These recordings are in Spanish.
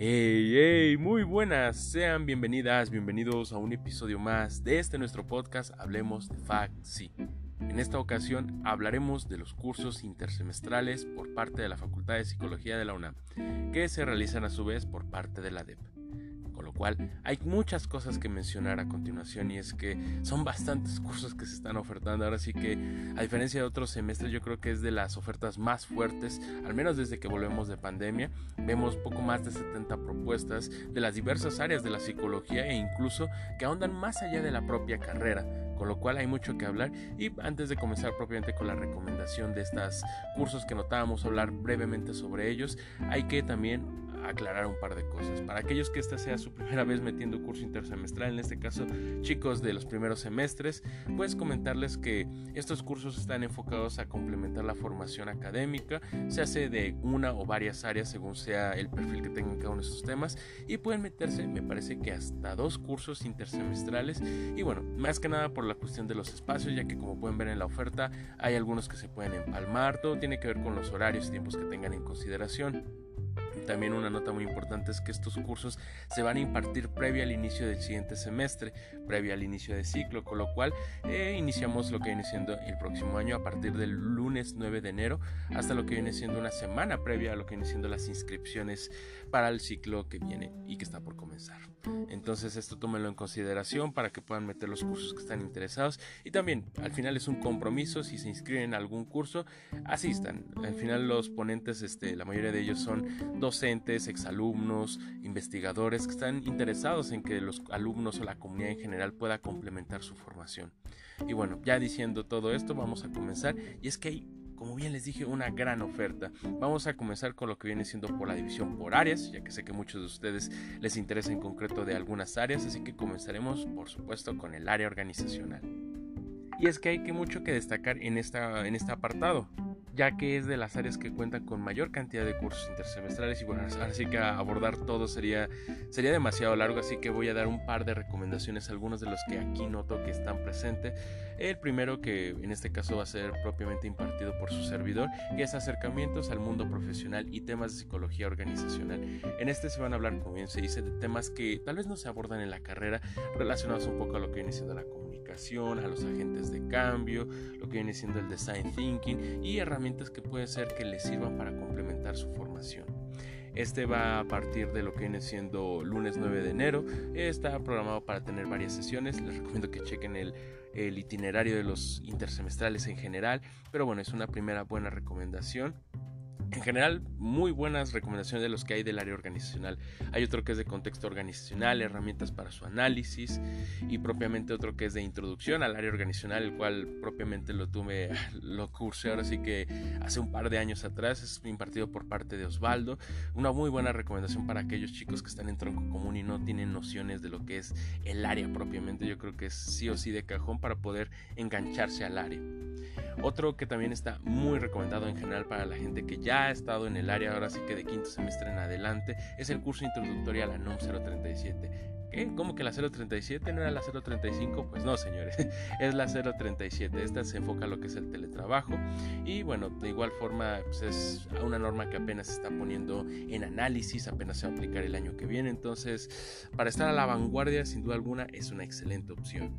Hey, hey, muy buenas, sean bienvenidas, bienvenidos a un episodio más de este nuestro podcast Hablemos de FACSI. En esta ocasión hablaremos de los cursos intersemestrales por parte de la Facultad de Psicología de la UNAM, que se realizan a su vez por parte de la DEP cual hay muchas cosas que mencionar a continuación y es que son bastantes cursos que se están ofertando. Ahora sí que, a diferencia de otros semestres, yo creo que es de las ofertas más fuertes, al menos desde que volvemos de pandemia. Vemos poco más de 70 propuestas de las diversas áreas de la psicología e incluso que ahondan más allá de la propia carrera con lo cual hay mucho que hablar y antes de comenzar propiamente con la recomendación de estos cursos que notábamos hablar brevemente sobre ellos hay que también aclarar un par de cosas. Para aquellos que esta sea su primera vez metiendo curso intersemestral, en este caso chicos de los primeros semestres, pues comentarles que estos cursos están enfocados a complementar la formación académica, se hace de una o varias áreas según sea el perfil que tengan cada uno de estos temas y pueden meterse, me parece que hasta dos cursos intersemestrales y bueno, más que nada por la cuestión de los espacios, ya que como pueden ver en la oferta hay algunos que se pueden empalmar, todo tiene que ver con los horarios y tiempos que tengan en consideración. También una nota muy importante es que estos cursos se van a impartir previo al inicio del siguiente semestre, previo al inicio de ciclo, con lo cual eh, iniciamos lo que viene siendo el próximo año a partir del lunes 9 de enero hasta lo que viene siendo una semana previa a lo que viene siendo las inscripciones para el ciclo que viene y que está por comenzar. Entonces esto tómenlo en consideración para que puedan meter los cursos que están interesados y también al final es un compromiso si se inscriben en algún curso asistan. Al final los ponentes, este, la mayoría de ellos son docentes, exalumnos, investigadores que están interesados en que los alumnos o la comunidad en general pueda complementar su formación. Y bueno, ya diciendo todo esto, vamos a comenzar. Y es que hay como bien les dije, una gran oferta. Vamos a comenzar con lo que viene siendo por la división por áreas, ya que sé que muchos de ustedes les interesa en concreto de algunas áreas, así que comenzaremos por supuesto con el área organizacional. Y es que hay que mucho que destacar en, esta, en este apartado ya que es de las áreas que cuentan con mayor cantidad de cursos intersemestrales y bueno, así que abordar todo sería, sería demasiado largo, así que voy a dar un par de recomendaciones, algunos de los que aquí noto que están presentes. El primero que en este caso va a ser propiamente impartido por su servidor, y es acercamientos al mundo profesional y temas de psicología organizacional. En este se van a hablar, como bien se dice, de temas que tal vez no se abordan en la carrera, relacionados un poco a lo que viene siendo la comunidad a los agentes de cambio, lo que viene siendo el design thinking y herramientas que puede ser que les sirvan para complementar su formación. Este va a partir de lo que viene siendo lunes 9 de enero. Está programado para tener varias sesiones. Les recomiendo que chequen el, el itinerario de los intersemestrales en general. Pero bueno, es una primera buena recomendación en general muy buenas recomendaciones de los que hay del área organizacional. Hay otro que es de contexto organizacional, herramientas para su análisis y propiamente otro que es de introducción al área organizacional, el cual propiamente lo tuve, lo cursé ahora sí que hace un par de años atrás, es impartido por parte de Osvaldo. Una muy buena recomendación para aquellos chicos que están en tronco común y no tienen nociones de lo que es el área propiamente. Yo creo que es sí o sí de cajón para poder engancharse al área. Otro que también está muy recomendado en general para la gente que ya ha estado en el área, ahora sí que de quinto semestre en adelante, es el curso introductorio a la NOM 037. ¿Qué? ¿Cómo que la 037 no era la 035? Pues no, señores, es la 037. Esta se enfoca a lo que es el teletrabajo y bueno, de igual forma pues es una norma que apenas se está poniendo en análisis, apenas se va a aplicar el año que viene, entonces para estar a la vanguardia sin duda alguna es una excelente opción.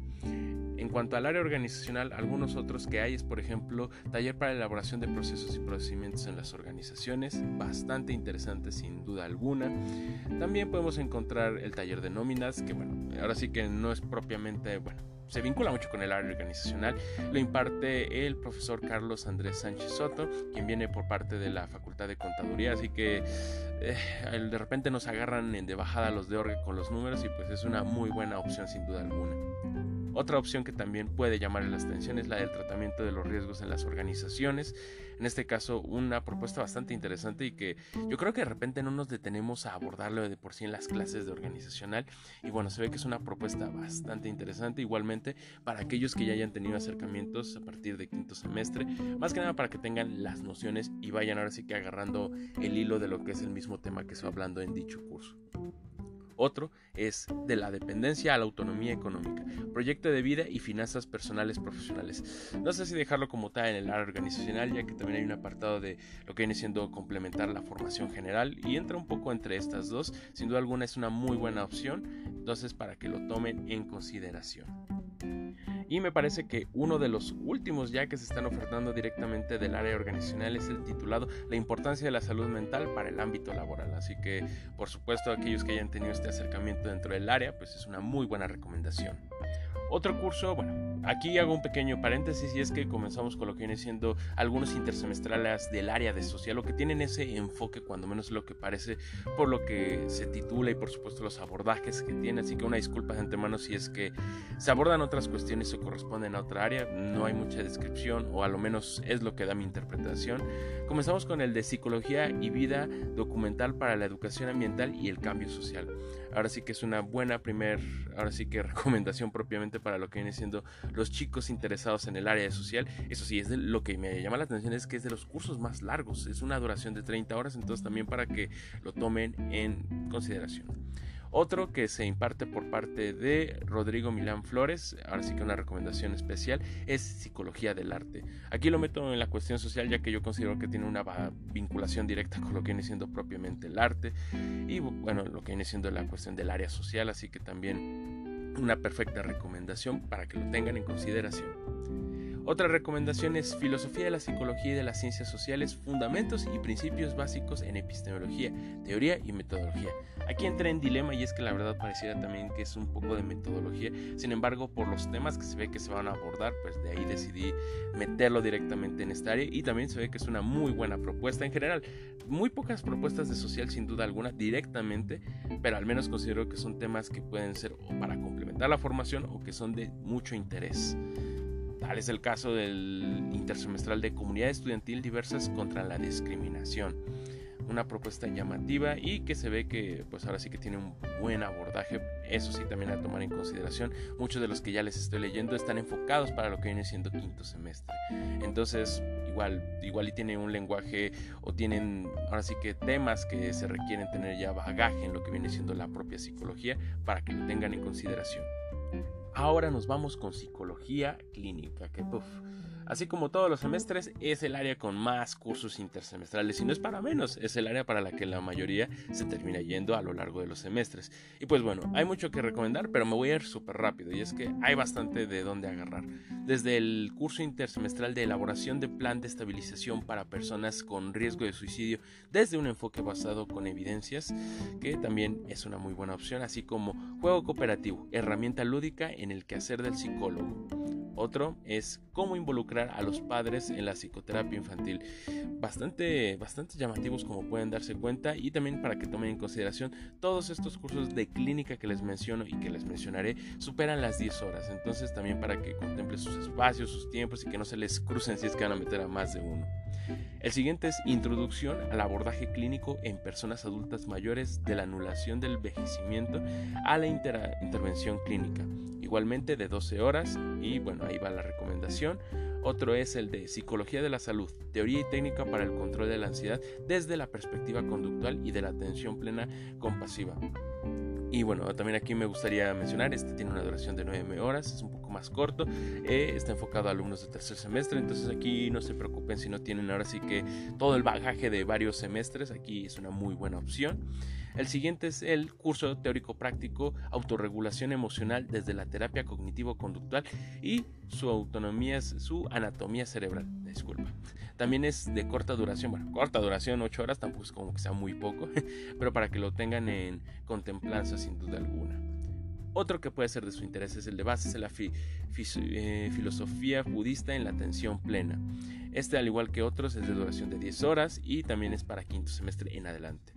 En cuanto al área organizacional, algunos otros que hay es, por ejemplo, taller para elaboración de procesos y procedimientos en las organizaciones, bastante interesante sin duda alguna. También podemos encontrar el taller de que bueno, ahora sí que no es propiamente, bueno, se vincula mucho con el área organizacional. Lo imparte el profesor Carlos Andrés Sánchez Soto, quien viene por parte de la Facultad de Contaduría, así que eh, de repente nos agarran de bajada los de orgue con los números y pues es una muy buena opción sin duda alguna. Otra opción que también puede llamar la atención es la del tratamiento de los riesgos en las organizaciones. En este caso, una propuesta bastante interesante y que yo creo que de repente no nos detenemos a abordarlo de por sí en las clases de organizacional. Y bueno, se ve que es una propuesta bastante interesante. Igualmente, para aquellos que ya hayan tenido acercamientos a partir de quinto semestre, más que nada para que tengan las nociones y vayan ahora sí que agarrando el hilo de lo que es el mismo tema que se va hablando en dicho curso. Otro es de la dependencia a la autonomía económica, proyecto de vida y finanzas personales profesionales. No sé si dejarlo como tal en el área organizacional, ya que también hay un apartado de lo que viene siendo complementar la formación general y entra un poco entre estas dos. Sin duda alguna es una muy buena opción, entonces para que lo tomen en consideración. Y me parece que uno de los últimos ya que se están ofertando directamente del área organizacional es el titulado La importancia de la salud mental para el ámbito laboral. Así que, por supuesto, aquellos que hayan tenido este acercamiento dentro del área, pues es una muy buena recomendación. Otro curso, bueno, aquí hago un pequeño paréntesis y es que comenzamos con lo que viene siendo algunos intersemestrales del área de social, lo que tienen ese enfoque, cuando menos lo que parece, por lo que se titula y por supuesto los abordajes que tiene. Así que una disculpa de antemano si es que se abordan otras cuestiones o corresponden a otra área, no hay mucha descripción o a lo menos es lo que da mi interpretación. Comenzamos con el de psicología y vida documental para la educación ambiental y el cambio social. Ahora sí que es una buena primer, ahora sí que recomendación propiamente para lo que viene siendo los chicos interesados en el área social. Eso sí, es de lo que me llama la atención es que es de los cursos más largos, es una duración de 30 horas, entonces también para que lo tomen en consideración. Otro que se imparte por parte de Rodrigo Milán Flores, ahora sí que una recomendación especial, es Psicología del Arte. Aquí lo meto en la cuestión social ya que yo considero que tiene una vinculación directa con lo que viene siendo propiamente el arte y bueno, lo que viene siendo la cuestión del área social, así que también una perfecta recomendación para que lo tengan en consideración. Otra recomendación es Filosofía de la Psicología y de las Ciencias Sociales, Fundamentos y Principios Básicos en Epistemología, Teoría y Metodología. Aquí entré en dilema y es que la verdad pareciera también que es un poco de metodología, sin embargo por los temas que se ve que se van a abordar, pues de ahí decidí meterlo directamente en esta área y también se ve que es una muy buena propuesta en general. Muy pocas propuestas de social sin duda alguna directamente, pero al menos considero que son temas que pueden ser para complementar la formación o que son de mucho interés. Tal es el caso del intersemestral de comunidad estudiantil diversas contra la discriminación. Una propuesta llamativa y que se ve que pues ahora sí que tiene un buen abordaje, eso sí también a tomar en consideración. Muchos de los que ya les estoy leyendo están enfocados para lo que viene siendo quinto semestre. Entonces, igual igual y tiene un lenguaje o tienen ahora sí que temas que se requieren tener ya bagaje en lo que viene siendo la propia psicología para que lo tengan en consideración. Ahora nos vamos con psicología clínica, que puff, Así como todos los semestres, es el área con más cursos intersemestrales y no es para menos, es el área para la que la mayoría se termina yendo a lo largo de los semestres. Y pues bueno, hay mucho que recomendar, pero me voy a ir súper rápido y es que hay bastante de dónde agarrar. Desde el curso intersemestral de elaboración de plan de estabilización para personas con riesgo de suicidio desde un enfoque basado con evidencias, que también es una muy buena opción, así como juego cooperativo, herramienta lúdica en el quehacer del psicólogo. Otro es cómo involucrar a los padres en la psicoterapia infantil. Bastante, bastante llamativos como pueden darse cuenta y también para que tomen en consideración todos estos cursos de clínica que les menciono y que les mencionaré superan las 10 horas. Entonces también para que contemplen sus espacios, sus tiempos y que no se les crucen si es que van a meter a más de uno. El siguiente es Introducción al abordaje clínico en personas adultas mayores de la anulación del envejecimiento a la intervención clínica, igualmente de 12 horas y bueno, ahí va la recomendación. Otro es el de Psicología de la Salud, Teoría y Técnica para el Control de la Ansiedad desde la perspectiva conductual y de la atención plena compasiva. Y bueno, también aquí me gustaría mencionar, este tiene una duración de 9 horas, es un poco más corto, eh, está enfocado a alumnos de tercer semestre, entonces aquí no se preocupen si no tienen ahora sí que todo el bagaje de varios semestres, aquí es una muy buena opción. El siguiente es el curso teórico práctico Autorregulación emocional desde la terapia cognitivo-conductual y su autonomía, su anatomía cerebral. Disculpa. También es de corta duración, bueno, corta duración, 8 horas, tampoco es como que sea muy poco, pero para que lo tengan en contemplanza sin duda alguna. Otro que puede ser de su interés es el de bases de la eh, filosofía budista en la atención plena. Este, al igual que otros, es de duración de 10 horas y también es para quinto semestre en adelante.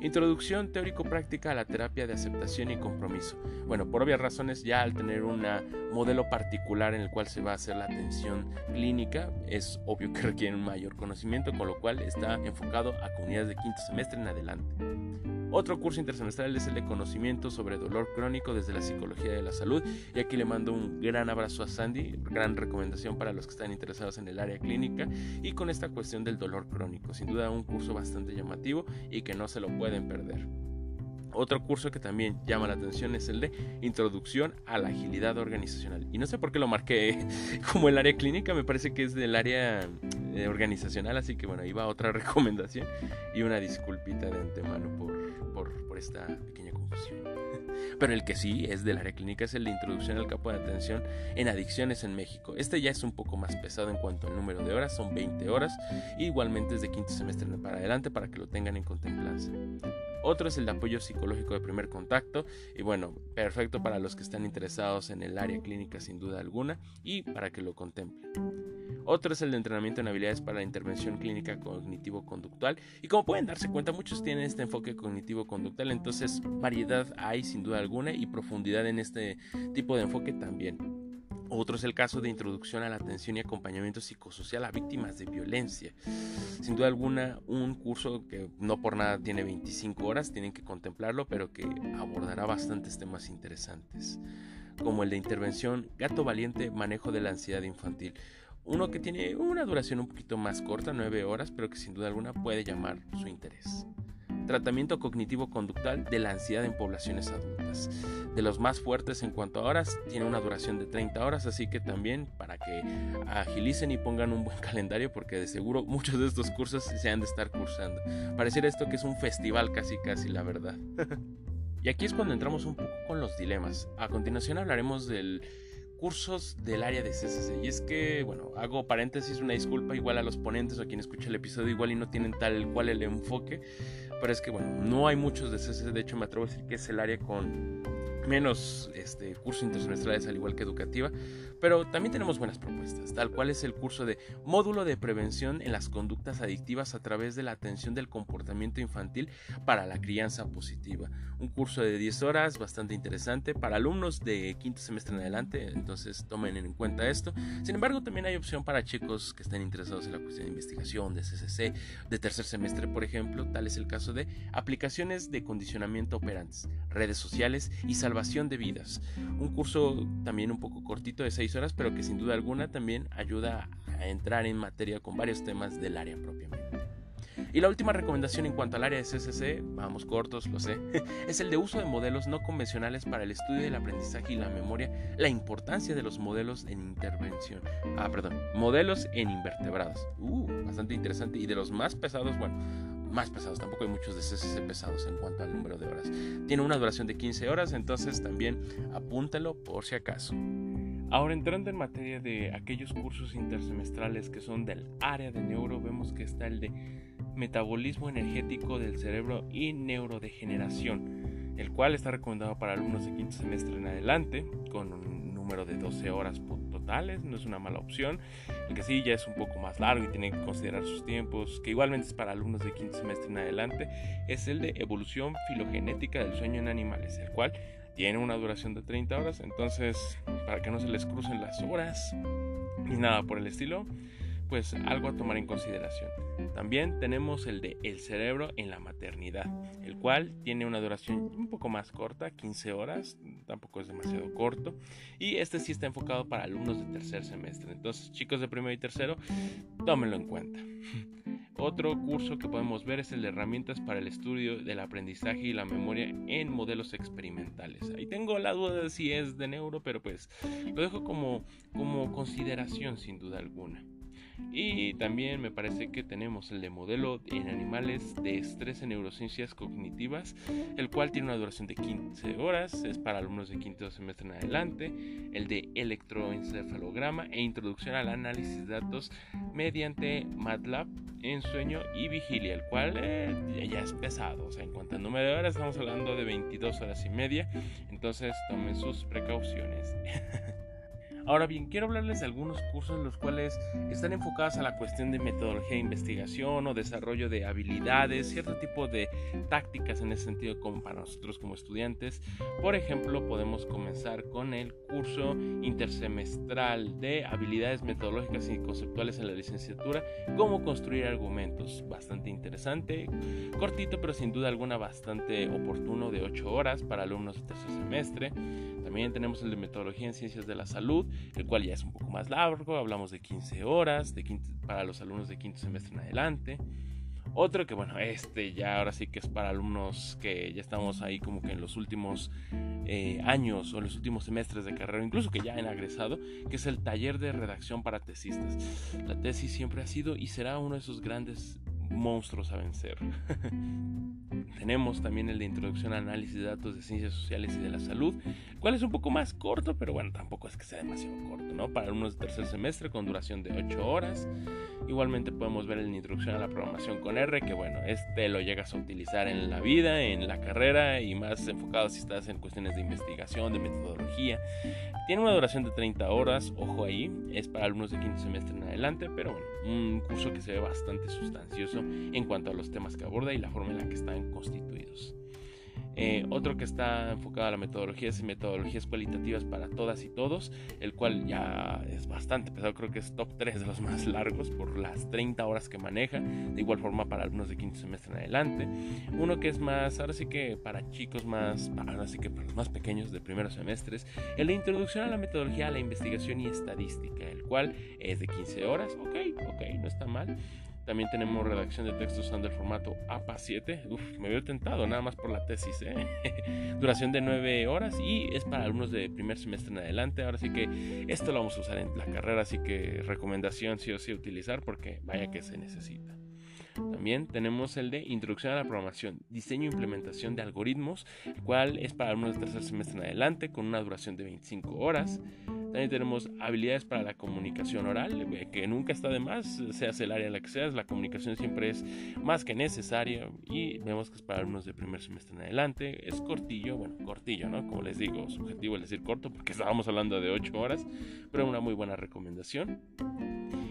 Introducción teórico-práctica a la terapia de aceptación y compromiso. Bueno, por obvias razones, ya al tener un modelo particular en el cual se va a hacer la atención clínica, es obvio que requiere un mayor conocimiento, con lo cual está enfocado a comunidades de quinto semestre en adelante. Otro curso intersemestral es el de conocimiento sobre dolor crónico desde la psicología de la salud. Y aquí le mando un gran abrazo a Sandy, gran recomendación para los que están interesados en el área clínica y con esta cuestión del dolor crónico. Sin duda un curso bastante llamativo y que no se lo pueden perder. Otro curso que también llama la atención es el de Introducción a la Agilidad Organizacional. Y no sé por qué lo marqué como el área clínica, me parece que es del área eh, organizacional, así que bueno, ahí va otra recomendación y una disculpita de antemano por, por, esta pequeña confusión. Pero el que sí es del área clínica es el de Introducción al Campo de Atención en Adicciones en México. Este ya es un poco más pesado en cuanto al número de horas, son 20 horas, igualmente es de quinto semestre para adelante para que lo tengan en contemplancia. Otro es el de apoyo psicológico de primer contacto y bueno, perfecto para los que están interesados en el área clínica sin duda alguna y para que lo contemplen. Otro es el de entrenamiento en habilidades para la intervención clínica cognitivo-conductual. Y como pueden darse cuenta, muchos tienen este enfoque cognitivo-conductual, entonces variedad hay sin duda alguna y profundidad en este tipo de enfoque también. Otro es el caso de introducción a la atención y acompañamiento psicosocial a víctimas de violencia. Sin duda alguna, un curso que no por nada tiene 25 horas, tienen que contemplarlo, pero que abordará bastantes temas interesantes, como el de intervención Gato Valiente, manejo de la ansiedad infantil. Uno que tiene una duración un poquito más corta, 9 horas, pero que sin duda alguna puede llamar su interés tratamiento cognitivo-conductual de la ansiedad en poblaciones adultas. De los más fuertes en cuanto a horas, tiene una duración de 30 horas, así que también para que agilicen y pongan un buen calendario, porque de seguro muchos de estos cursos se han de estar cursando. Pareciera esto que es un festival casi casi, la verdad. y aquí es cuando entramos un poco con los dilemas. A continuación hablaremos del cursos del área de CCC. Y es que, bueno, hago paréntesis, una disculpa igual a los ponentes o a quien escucha el episodio igual y no tienen tal cual el enfoque. Pero es que, bueno, no hay muchos de CCC. De hecho, me atrevo a decir que es el área con menos este, cursos intersemestrales al igual que educativa, pero también tenemos buenas propuestas, tal cual es el curso de módulo de prevención en las conductas adictivas a través de la atención del comportamiento infantil para la crianza positiva. Un curso de 10 horas bastante interesante para alumnos de quinto semestre en adelante, entonces tomen en cuenta esto. Sin embargo, también hay opción para chicos que estén interesados en la cuestión de investigación, de CCC, de tercer semestre, por ejemplo, tal es el caso de aplicaciones de condicionamiento operantes, redes sociales y salvación de vidas. Un curso también un poco cortito de 6 horas, pero que sin duda alguna también ayuda a entrar en materia con varios temas del área propiamente. Y la última recomendación en cuanto al área de CCC, vamos cortos, lo sé, es el de uso de modelos no convencionales para el estudio del aprendizaje y la memoria, la importancia de los modelos en intervención, ah, perdón, modelos en invertebrados, uh, bastante interesante y de los más pesados, bueno, más pesados, tampoco hay muchos de CCC pesados en cuanto al número de horas. Tiene una duración de 15 horas, entonces también apúntalo por si acaso. Ahora entrando en materia de aquellos cursos intersemestrales que son del área de neuro, vemos que está el de metabolismo energético del cerebro y neurodegeneración, el cual está recomendado para alumnos de quinto semestre en adelante, con un número de 12 horas totales, no es una mala opción. El que sí ya es un poco más largo y tienen que considerar sus tiempos, que igualmente es para alumnos de quinto semestre en adelante, es el de evolución filogenética del sueño en animales, el cual tiene una duración de 30 horas, entonces para que no se les crucen las horas ni nada por el estilo, pues algo a tomar en consideración. También tenemos el de el cerebro en la maternidad, el cual tiene una duración un poco más corta, 15 horas, tampoco es demasiado corto, y este sí está enfocado para alumnos de tercer semestre. Entonces, chicos de primero y tercero, tómenlo en cuenta. Otro curso que podemos ver es el de herramientas para el estudio del aprendizaje y la memoria en modelos experimentales. Ahí tengo la duda de si es de neuro, pero pues lo dejo como, como consideración sin duda alguna. Y también me parece que tenemos el de modelo en animales de estrés en neurociencias cognitivas, el cual tiene una duración de 15 horas, es para alumnos de quinto semestre en adelante, el de electroencefalograma e introducción al análisis de datos mediante MATLAB en sueño y vigilia, el cual eh, ya es pesado, o sea, en cuanto al número de horas estamos hablando de 22 horas y media, entonces tomen sus precauciones. Ahora bien, quiero hablarles de algunos cursos los cuales están enfocados a la cuestión de metodología de investigación o desarrollo de habilidades, cierto tipo de tácticas en ese sentido como para nosotros como estudiantes. Por ejemplo, podemos comenzar con el curso intersemestral de habilidades metodológicas y conceptuales en la licenciatura, cómo construir argumentos. Bastante interesante, cortito pero sin duda alguna bastante oportuno de 8 horas para alumnos de tercer semestre. También tenemos el de metodología en ciencias de la salud, el cual ya es un poco más largo, hablamos de 15 horas de para los alumnos de quinto semestre en adelante. Otro que bueno, este ya ahora sí que es para alumnos que ya estamos ahí como que en los últimos eh, años o en los últimos semestres de carrera, incluso que ya han agresado, que es el taller de redacción para tesistas. La tesis siempre ha sido y será uno de esos grandes monstruos a vencer. Tenemos también el de introducción a análisis de datos de ciencias sociales y de la salud, cual es un poco más corto, pero bueno, tampoco es que sea demasiado corto, ¿no? Para alumnos de tercer semestre con duración de 8 horas. Igualmente podemos ver el de introducción a la programación con R, que bueno, este lo llegas a utilizar en la vida, en la carrera y más enfocado si estás en cuestiones de investigación, de metodología. Tiene una duración de 30 horas, ojo ahí, es para alumnos de quinto semestre en adelante, pero bueno, un curso que se ve bastante sustancioso en cuanto a los temas que aborda y la forma en la que están constituidos. Eh, otro que está enfocado a la metodología es metodologías cualitativas para todas y todos, el cual ya es bastante pesado, creo que es top 3 de los más largos por las 30 horas que maneja, de igual forma para alumnos de quinto semestre en adelante. Uno que es más, ahora sí que para chicos más, ahora sí que para los más pequeños de primeros semestres, el de introducción a la metodología, a la investigación y estadística, el cual es de 15 horas, ok, ok, no está mal. También tenemos redacción de textos usando el formato APA 7. Uf, me veo tentado nada más por la tesis. ¿eh? Duración de 9 horas y es para alumnos de primer semestre en adelante. Ahora sí que esto lo vamos a usar en la carrera, así que recomendación sí o sí utilizar porque vaya que se necesita. También tenemos el de Introducción a la Programación, Diseño e Implementación de Algoritmos, el cual es para alumnos de tercer semestre en adelante con una duración de 25 horas. También tenemos habilidades para la comunicación oral, eh, que nunca está de más, seas el área en la que seas, la comunicación siempre es más que necesaria y vemos que es para alumnos de primer semestre en adelante. Es cortillo, bueno, cortillo, ¿no? Como les digo, subjetivo es decir corto porque estábamos hablando de 8 horas, pero una muy buena recomendación.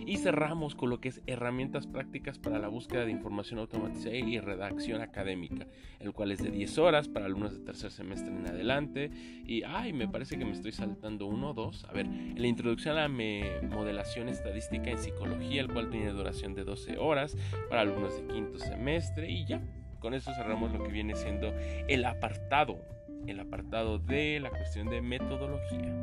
Y cerramos con lo que es herramientas prácticas para la búsqueda de información automatizada y redacción académica, el cual es de 10 horas para alumnos de tercer semestre en adelante. Y, ay, me parece que me estoy saltando uno o dos. A ver, la introducción a la modelación estadística en psicología, el cual tiene duración de 12 horas para alumnos de quinto semestre. Y ya, con eso cerramos lo que viene siendo el apartado, el apartado de la cuestión de metodología.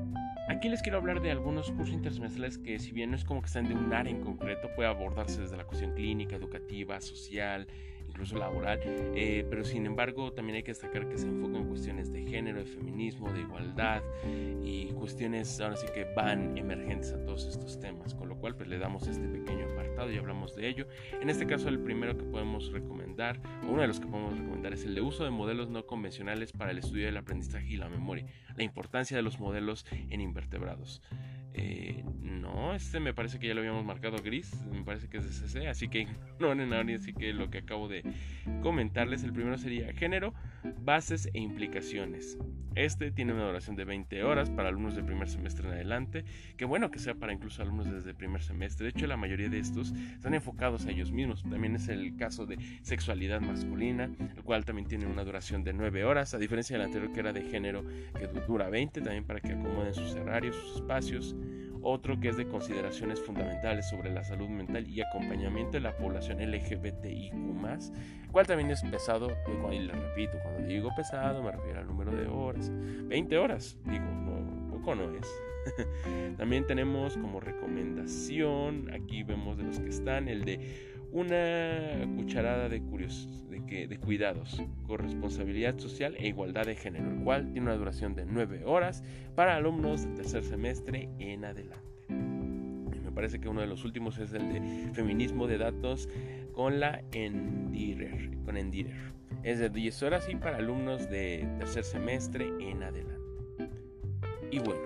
Aquí les quiero hablar de algunos cursos intersemestrales que si bien no es como que están de un área en concreto, puede abordarse desde la cuestión clínica, educativa, social, incluso laboral, eh, pero sin embargo también hay que destacar que se enfoca en cuestiones de género, de feminismo, de igualdad y cuestiones ahora sí que van emergentes a todos estos temas, con lo cual pues le damos este pequeño apartado y hablamos de ello. En este caso el primero que podemos recomendar, o uno de los que podemos recomendar es el de uso de modelos no convencionales para el estudio del aprendizaje y la memoria, la importancia de los modelos en invertebrados. Eh, este me parece que ya lo habíamos marcado gris, me parece que es de CC, así que no en área, así que lo que acabo de comentarles, el primero sería género, bases e implicaciones. Este tiene una duración de 20 horas para alumnos de primer semestre en adelante, que bueno que sea para incluso alumnos desde primer semestre, de hecho la mayoría de estos están enfocados a ellos mismos, también es el caso de sexualidad masculina, el cual también tiene una duración de 9 horas, a diferencia del anterior que era de género que dura 20, también para que acomoden sus horarios, sus espacios otro que es de consideraciones fundamentales sobre la salud mental y acompañamiento de la población LGBTIQ, cual también es pesado, y le repito, cuando digo pesado me refiero al número de horas, 20 horas, digo, no, poco no es. también tenemos como recomendación, aquí vemos de los que están, el de una cucharada de, de, de cuidados, corresponsabilidad social e igualdad de género, el cual tiene una duración de 9 horas para alumnos de tercer semestre en adelante. me parece que uno de los últimos es el de feminismo de datos con la Endirer, con Endirer. Es de 10 horas y para alumnos de tercer semestre en adelante. Y bueno,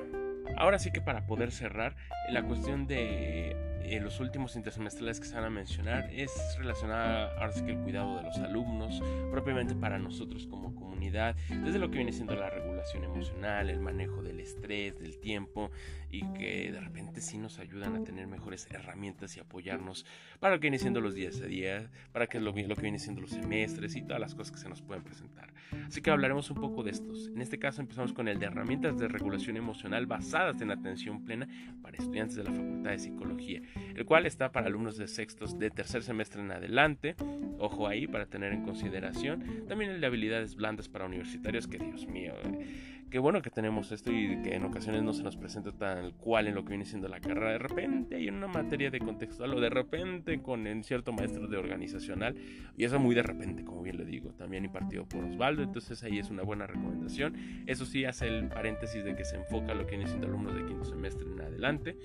ahora sí que para poder cerrar, la cuestión de los últimos intersemestrales que se van a mencionar es relacionada ahora sí que el cuidado de los alumnos, propiamente para nosotros como comunidad, desde lo que viene siendo la regulación emocional, el manejo del estrés, del tiempo y que de repente sí nos ayudan a tener mejores herramientas y apoyarnos para lo que viene siendo los días a día, para que lo, lo que viene siendo los semestres y todas las cosas que se nos pueden presentar. Así que hablaremos un poco de estos. En este caso empezamos con el de herramientas de regulación emocional basadas en atención plena para estudiantes de la Facultad de Psicología el cual está para alumnos de sextos de tercer semestre en adelante. Ojo ahí para tener en consideración. También el de habilidades blandas para universitarios, que Dios mío. Qué bueno que tenemos esto y que en ocasiones no se nos presenta tal cual en lo que viene siendo la carrera. De repente hay una materia de contextual o de repente con en cierto maestro de organizacional y eso muy de repente, como bien le digo, también impartido por Osvaldo, entonces ahí es una buena recomendación. Eso sí hace el paréntesis de que se enfoca lo que viene siendo alumnos de quinto semestre en adelante.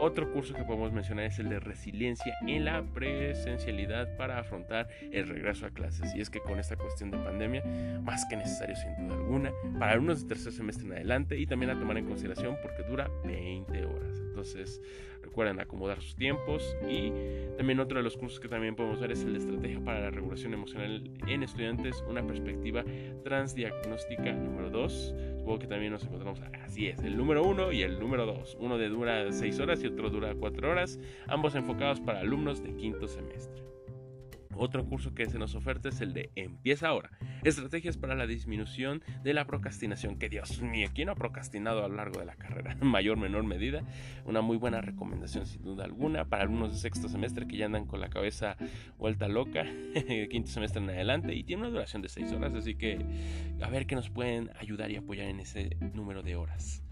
Otro curso que podemos mencionar es el de resiliencia en la presencialidad para afrontar el regreso a clases. Y es que con esta cuestión de pandemia, más que necesario sin duda alguna, para alumnos de tercer semestre en adelante y también a tomar en consideración porque dura 20 horas. Entonces, recuerden acomodar sus tiempos y también otro de los cursos que también podemos ver es el de estrategia para la regulación emocional en estudiantes, una perspectiva transdiagnóstica número 2 Supongo que también nos encontramos así es, el número 1 y el número 2. Uno de dura 6 horas y otro dura 4 horas, ambos enfocados para alumnos de quinto semestre. Otro curso que se nos oferta es el de Empieza ahora. Estrategias para la disminución de la procrastinación. Que Dios mío, ¿quién ha procrastinado a lo largo de la carrera? En mayor menor medida. Una muy buena recomendación sin duda alguna para alumnos de sexto semestre que ya andan con la cabeza vuelta loca. quinto semestre en adelante. Y tiene una duración de 6 horas. Así que a ver qué nos pueden ayudar y apoyar en ese número de horas.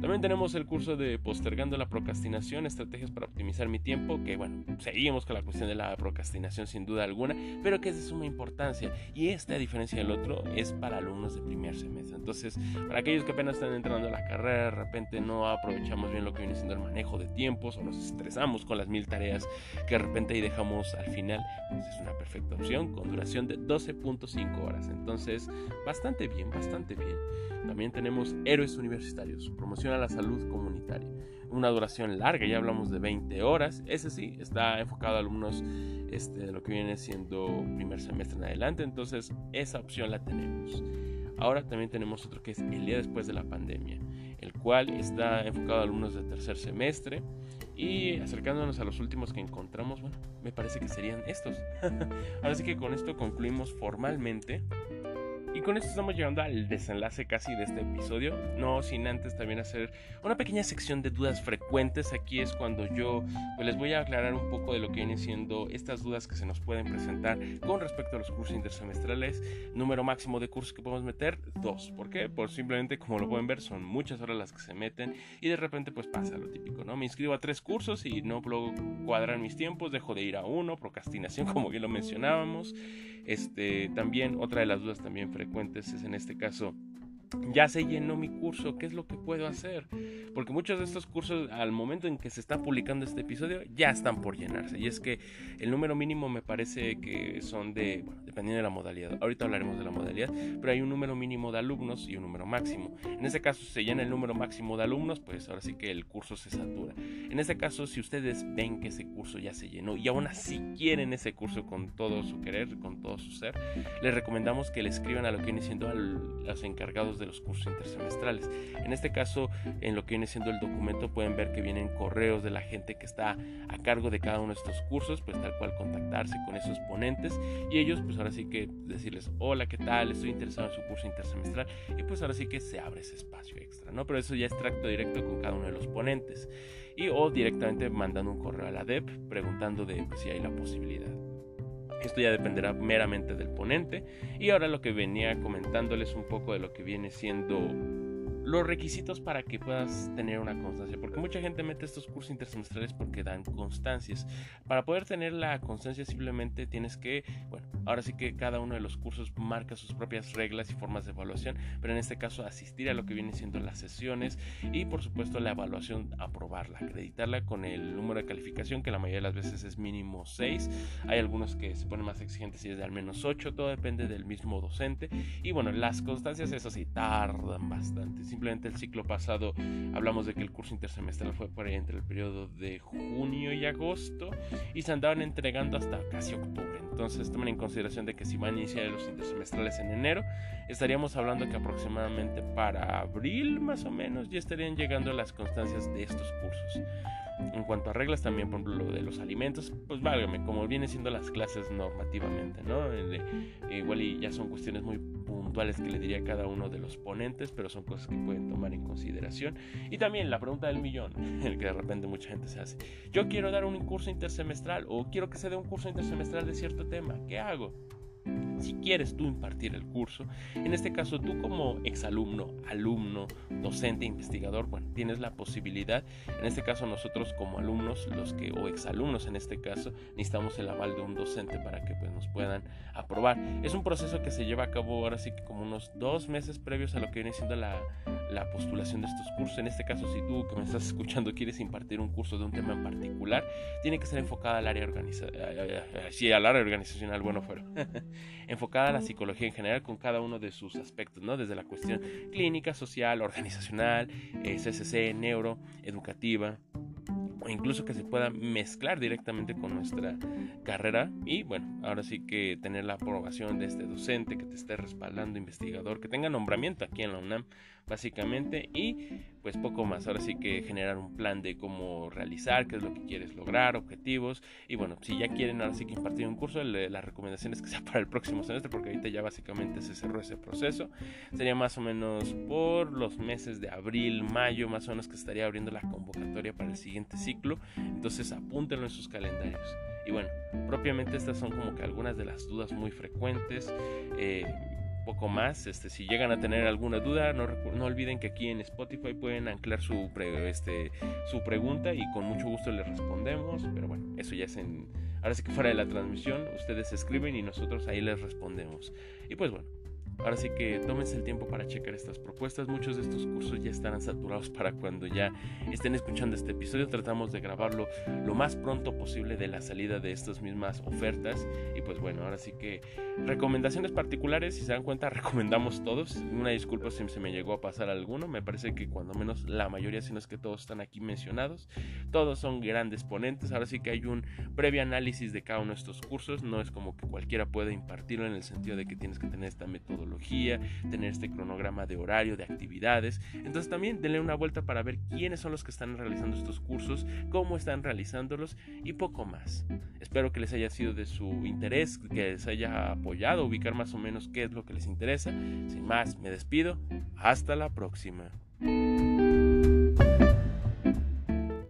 También tenemos el curso de postergando la procrastinación, estrategias para optimizar mi tiempo, que bueno, seguimos con la cuestión de la procrastinación sin duda alguna, pero que es de suma importancia. Y este, a diferencia del otro, es para alumnos de primer semestre. Entonces, para aquellos que apenas están entrando a la carrera, de repente no aprovechamos bien lo que viene siendo el manejo de tiempos o nos estresamos con las mil tareas que de repente ahí dejamos al final, pues es una perfecta opción con duración de 12.5 horas. Entonces, bastante bien, bastante bien. También tenemos héroes universitarios, promoción a la salud comunitaria. Una duración larga, ya hablamos de 20 horas. Ese sí, está enfocado a alumnos este, de lo que viene siendo primer semestre en adelante. Entonces, esa opción la tenemos. Ahora también tenemos otro que es el día después de la pandemia, el cual está enfocado a alumnos de tercer semestre. Y acercándonos a los últimos que encontramos, bueno, me parece que serían estos. Ahora sí que con esto concluimos formalmente y con esto estamos llegando al desenlace casi de este episodio, no sin antes también hacer una pequeña sección de dudas frecuentes. Aquí es cuando yo pues, les voy a aclarar un poco de lo que vienen siendo estas dudas que se nos pueden presentar con respecto a los cursos intersemestrales. Número máximo de cursos que podemos meter, dos. ¿Por qué? Por simplemente, como lo pueden ver, son muchas horas las que se meten y de repente pues pasa lo típico, ¿no? Me inscribo a tres cursos y no puedo cuadrar mis tiempos, dejo de ir a uno, procrastinación como bien lo mencionábamos. Este, también otra de las dudas también frecuentes es en este caso ya se llenó mi curso, ¿qué es lo que puedo hacer? Porque muchos de estos cursos al momento en que se está publicando este episodio ya están por llenarse. Y es que el número mínimo me parece que son de, dependiendo de la modalidad. Ahorita hablaremos de la modalidad, pero hay un número mínimo de alumnos y un número máximo. En este caso, si se llena el número máximo de alumnos, pues ahora sí que el curso se satura. En este caso, si ustedes ven que ese curso ya se llenó y aún así quieren ese curso con todo su querer, con todo su ser, les recomendamos que le escriban a lo que viene siendo a los encargados de los cursos intersemestrales. En este caso, en lo que viene siendo el documento, pueden ver que vienen correos de la gente que está a cargo de cada uno de estos cursos, pues tal cual contactarse con esos ponentes y ellos, pues ahora sí que decirles, hola, ¿qué tal? Estoy interesado en su curso intersemestral y pues ahora sí que se abre ese espacio extra, ¿no? Pero eso ya es tracto directo con cada uno de los ponentes y o directamente mandando un correo a la DEP preguntando de pues, si hay la posibilidad. Esto ya dependerá meramente del ponente. Y ahora lo que venía comentándoles un poco de lo que viene siendo los requisitos para que puedas tener una constancia, porque mucha gente mete estos cursos intersemestrales porque dan constancias. Para poder tener la constancia simplemente tienes que, bueno, ahora sí que cada uno de los cursos marca sus propias reglas y formas de evaluación, pero en este caso asistir a lo que viene siendo las sesiones y por supuesto la evaluación, aprobarla, acreditarla con el número de calificación que la mayoría de las veces es mínimo 6. Hay algunos que se ponen más exigentes y es de al menos 8, todo depende del mismo docente. Y bueno, las constancias, eso sí, tardan bastante simplemente el ciclo pasado hablamos de que el curso intersemestral fue por ahí entre el periodo de junio y agosto y se andaban entregando hasta casi octubre. Entonces tomen en consideración de que si van a iniciar los intersemestrales en enero, estaríamos hablando que aproximadamente para abril más o menos ya estarían llegando las constancias de estos cursos. En cuanto a reglas también, por ejemplo, lo de los alimentos, pues válgame, como vienen siendo las clases normativamente, ¿no? igual y ya son cuestiones muy puntuales que le diría a cada uno de los ponentes, pero son cosas que pueden tomar en consideración. Y también la pregunta del millón, el que de repente mucha gente se hace. Yo quiero dar un curso intersemestral o quiero que se dé un curso intersemestral de cierto tema. ¿Qué hago? Si quieres tú impartir el curso, en este caso tú como exalumno, alumno, docente, investigador, bueno, tienes la posibilidad, en este caso nosotros como alumnos, los que o exalumnos en este caso, necesitamos el aval de un docente para que pues, nos puedan aprobar. Es un proceso que se lleva a cabo ahora sí que como unos dos meses previos a lo que viene siendo la, la postulación de estos cursos. En este caso, si tú que me estás escuchando quieres impartir un curso de un tema en particular, tiene que ser enfocada al área organizacional, sí, al área organizacional, bueno, fuera. enfocada a la psicología en general con cada uno de sus aspectos, ¿no? Desde la cuestión clínica, social, organizacional, eh, CCC, neuro, educativa, o incluso que se pueda mezclar directamente con nuestra carrera y bueno, ahora sí que tener la aprobación de este docente que te esté respaldando, investigador, que tenga nombramiento aquí en la UNAM básicamente y pues poco más. Ahora sí que generar un plan de cómo realizar, qué es lo que quieres lograr, objetivos y bueno, si ya quieren ahora sí que impartir un curso, la recomendación es que sea para el próximo semestre porque ahorita ya básicamente se cerró ese proceso. Sería más o menos por los meses de abril, mayo, más o menos que estaría abriendo la convocatoria para el siguiente ciclo. Entonces apúntenlo en sus calendarios. Y bueno, propiamente estas son como que algunas de las dudas muy frecuentes. Eh, poco más. Este, si llegan a tener alguna duda, no, no olviden que aquí en Spotify pueden anclar su, este, su pregunta y con mucho gusto les respondemos. Pero bueno, eso ya es en... Ahora sí que fuera de la transmisión, ustedes escriben y nosotros ahí les respondemos. Y pues bueno, Ahora sí que tómense el tiempo para checar estas propuestas. Muchos de estos cursos ya estarán saturados para cuando ya estén escuchando este episodio. Tratamos de grabarlo lo más pronto posible de la salida de estas mismas ofertas. Y pues bueno, ahora sí que recomendaciones particulares, si se dan cuenta, recomendamos todos. Una disculpa si se me llegó a pasar alguno. Me parece que cuando menos la mayoría, si no es que todos están aquí mencionados, todos son grandes ponentes. Ahora sí que hay un previo análisis de cada uno de estos cursos. No es como que cualquiera pueda impartirlo en el sentido de que tienes que tener esta metodología tener este cronograma de horario, de actividades. Entonces también denle una vuelta para ver quiénes son los que están realizando estos cursos, cómo están realizándolos y poco más. Espero que les haya sido de su interés, que les haya apoyado ubicar más o menos qué es lo que les interesa. Sin más, me despido. Hasta la próxima.